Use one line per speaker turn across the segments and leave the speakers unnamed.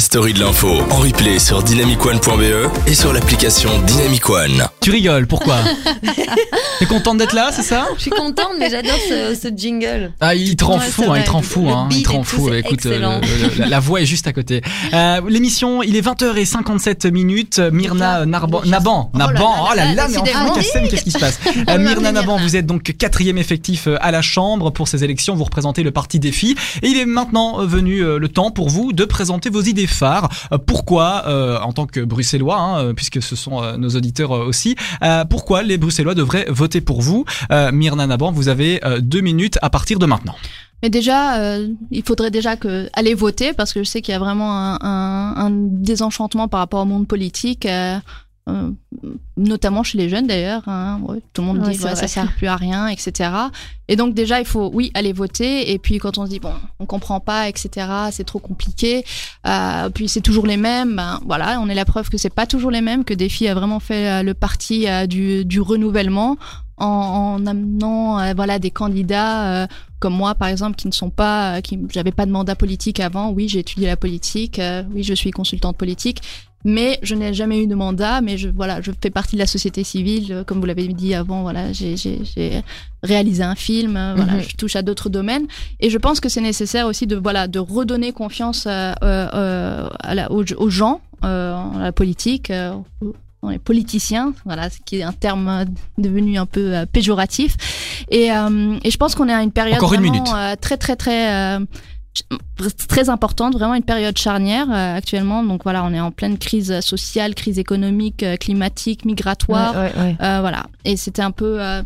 la story de l'info en replay sur dynamicone.be et sur l'application Dynamic One.
Tu rigoles, pourquoi T'es contente d'être là, c'est ça
Je suis contente, mais j'adore ce, ce jingle.
Ah, il te rend
Ouais,
fou, hein, il te rend fou, hein, il te rend fou. Écoute, euh,
excellent.
le- le- la, la voix est juste à côté. Euh, L'émission, il est 20h57 minutes. Myrna Narban, Naban,
Oh là
Naban,
là
oh là mais enfin, qu'est-ce qui se passe Euh,
va
Myrna Naban, vous êtes donc quatrième effectif euh, à la Chambre pour ces élections. Vous représentez le parti Défi. Et il est maintenant euh, venu euh, le temps pour vous de présenter vos idées phares. Euh, Pourquoi, euh, en tant que Bruxellois, hein, euh, puisque ce sont nos auditeurs aussi, pourquoi les Bruxellois devraient voter pour vous Myrna Naban, vous avez deux minutes à partir de maintenant.
Mais déjà, il faudrait déjà aller voter parce que je sais qu'il y a vraiment un, désenchantement par rapport au monde politique. Euh, notamment chez les jeunes d'ailleurs, hein, ouais, tout le monde
Ouais,
dit ouais, ça sert plus à rien, etc. Et donc déjà il faut oui aller voter et puis quand on se dit bon on comprend pas, etc. C'est trop compliqué, euh, puis c'est toujours les mêmes, ben, voilà on est la preuve que c'est pas toujours les mêmes, que Défi a vraiment fait euh, le parti du, du renouvellement en, en amenant euh, voilà des candidats euh, comme moi par exemple qui ne sont pas euh, qui j'avais pas de mandat politique avant. Oui j'ai étudié la politique oui je suis consultante politique mais je n'ai jamais eu de mandat mais je voilà je fais partie de la société civile. Comme vous l'avez dit avant voilà j'ai réalisé un film voilà
Mhm.
je touche à d'autres domaines. Et je pense que c'est nécessaire aussi de voilà de redonner confiance à la- aux, aux gens à la politique dans les politiciens, voilà, ce qui est un terme euh, devenu un peu euh, péjoratif. Et, euh, et je pense qu'on est à une période
Encore
vraiment, euh, très très très euh, très importante, vraiment une période charnière euh, actuellement. Donc voilà, on est en pleine crise sociale, crise économique, euh, climatique, migratoire.
Ouais, ouais, ouais.
Euh, voilà. Et c'était un peu euh,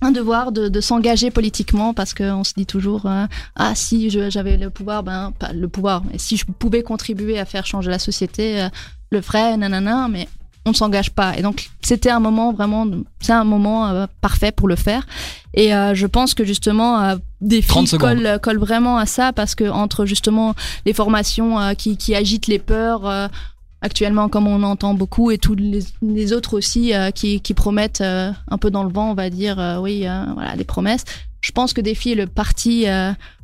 un devoir de, de s'engager politiquement parce qu'on se dit toujours euh, ah si je- j'avais le pouvoir, ben pas le pouvoir, mais si je pouvais contribuer à faire changer la société, euh, le ferais, nanana, mais on ne s'engage pas. Et donc c'était un moment vraiment, c'est un moment euh, parfait pour le faire. Et euh, je pense que justement euh, des
30
filles collent, collent vraiment à ça parce que entre justement les formations euh, qui, qui agitent les peurs. actuellement comme on entend beaucoup et tous les, les autres aussi qui, qui promettent un peu dans le vent on va dire oui voilà des promesses je pense que Défi est le parti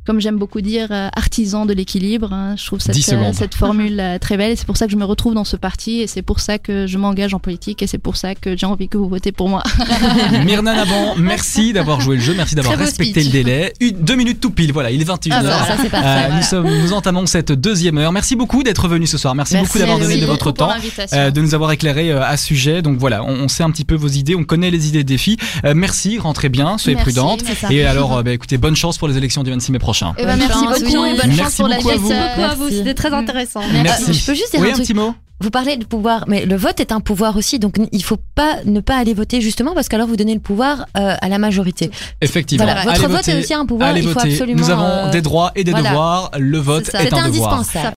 comme j'aime beaucoup dire euh, artisan de l'équilibre hein. je trouve
10
cette, euh, cette formule euh, très belle et c'est pour ça que je me retrouve dans ce parti et c'est pour ça que je m'engage en politique et c'est pour ça que j'ai envie que vous votez pour moi
Myrna Naban, merci d'avoir joué le jeu, merci d'avoir respecté
speech.
le délai. Une, deux minutes tout pile, voilà, il est 21h.
Ah bah.
Euh,
voilà.
nous, sommes, nous entamons cette deuxième heure. Merci beaucoup d'être venu ce soir. Merci,
Merci,
beaucoup d'avoir donné de votre temps. euh, de nous avoir éclairé euh, à ce sujet. Donc voilà, on, on sait un petit peu vos idées, on connaît les idées des filles. Merci, rentrez bien, soyez prudentes. Et alors, bah, écoutez, bonne chance pour les élections du 26 mai prochain.
Eh ben, merci beaucoup
oui.
et bonne
Merci
chance pour la
beaucoup à vous.
suite,
beaucoup à vous, c'était très intéressant.
Merci.
Je peux juste dire
Oui, un
truc.
petit mot
Vous parlez de pouvoir, mais le vote est un pouvoir aussi, donc il faut pas ne pas aller voter justement parce qu'alors vous donnez le pouvoir euh, à la majorité.
Effectivement.
Voilà, votre
Allez
vote
voter,
est aussi un pouvoir,
allez
il faut
voter.
absolument.
Nous avons
euh,
des droits et des
voilà.
devoirs. Le vote
C'est ça.
est
C'est
un devoir.
indispensable.